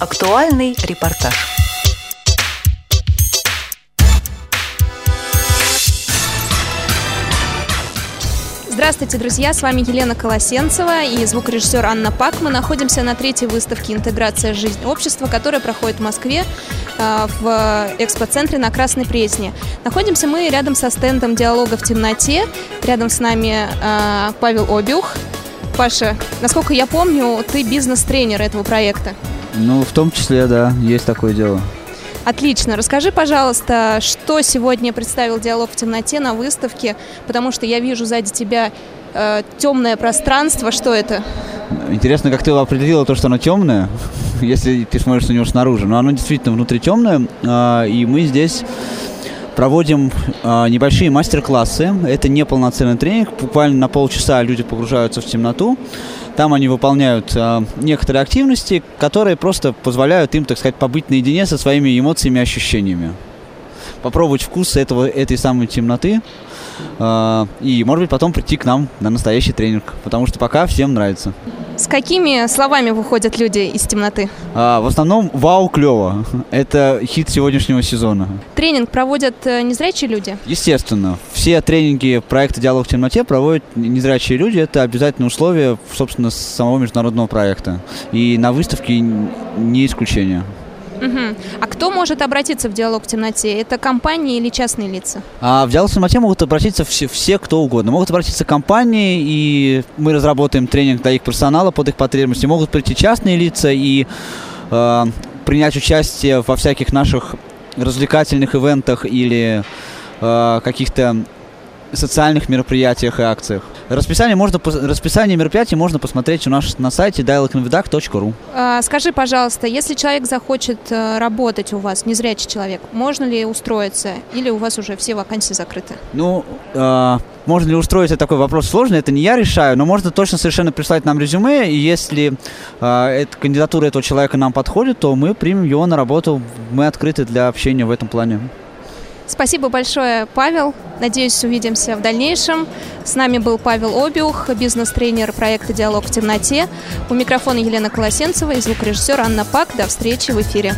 Актуальный репортаж. Здравствуйте, друзья! С вами Елена Колосенцева и звукорежиссер Анна Пак. Мы находимся на третьей выставке «Интеграция. Жизнь общества», которая проходит в Москве э, в экспоцентре на Красной Пресне. Находимся мы рядом со стендом «Диалога в темноте». Рядом с нами э, Павел Обиух. Паша, насколько я помню, ты бизнес-тренер этого проекта. Ну, в том числе, да, есть такое дело. Отлично. Расскажи, пожалуйста, что сегодня представил «Диалог в темноте» на выставке, потому что я вижу сзади тебя э, темное пространство. Что это? Интересно, как ты определила то, что оно темное, если ты смотришь на него снаружи. Но оно действительно внутри темное, э, и мы здесь проводим э, небольшие мастер-классы. Это не полноценный тренинг, буквально на полчаса люди погружаются в темноту. Там они выполняют э, некоторые активности, которые просто позволяют им, так сказать, побыть наедине со своими эмоциями и ощущениями. Попробовать вкус этого, этой самой темноты. Э, и, может быть, потом прийти к нам на настоящий тренинг. Потому что пока всем нравится. Какими словами выходят люди из темноты? А, в основном «Вау, клево». Это хит сегодняшнего сезона. Тренинг проводят э, незрячие люди? Естественно. Все тренинги проекта «Диалог в темноте» проводят незрячие люди. Это обязательное условие, собственно, самого международного проекта. И на выставке не исключение. Угу. А кто может обратиться в диалог в темноте? Это компании или частные лица? А в диалог в темноте могут обратиться все, все, кто угодно. Могут обратиться компании, и мы разработаем тренинг для их персонала под их потребности. Могут прийти частные лица и э, принять участие во всяких наших развлекательных ивентах или э, каких-то социальных мероприятиях и акциях. Расписание, можно, расписание мероприятий можно посмотреть у нас на сайте dialoginvedac.ru а, Скажи, пожалуйста, если человек захочет э, работать у вас, незрячий человек, можно ли устроиться или у вас уже все вакансии закрыты? Ну, э, можно ли устроиться, такой вопрос сложный, это не я решаю, но можно точно совершенно прислать нам резюме, и если э, эта кандидатура этого человека нам подходит, то мы примем его на работу, мы открыты для общения в этом плане. Спасибо большое, Павел. Надеюсь, увидимся в дальнейшем. С нами был Павел Обиух, бизнес-тренер проекта «Диалог в темноте». У микрофона Елена Колосенцева и звукорежиссер Анна Пак. До встречи в эфире.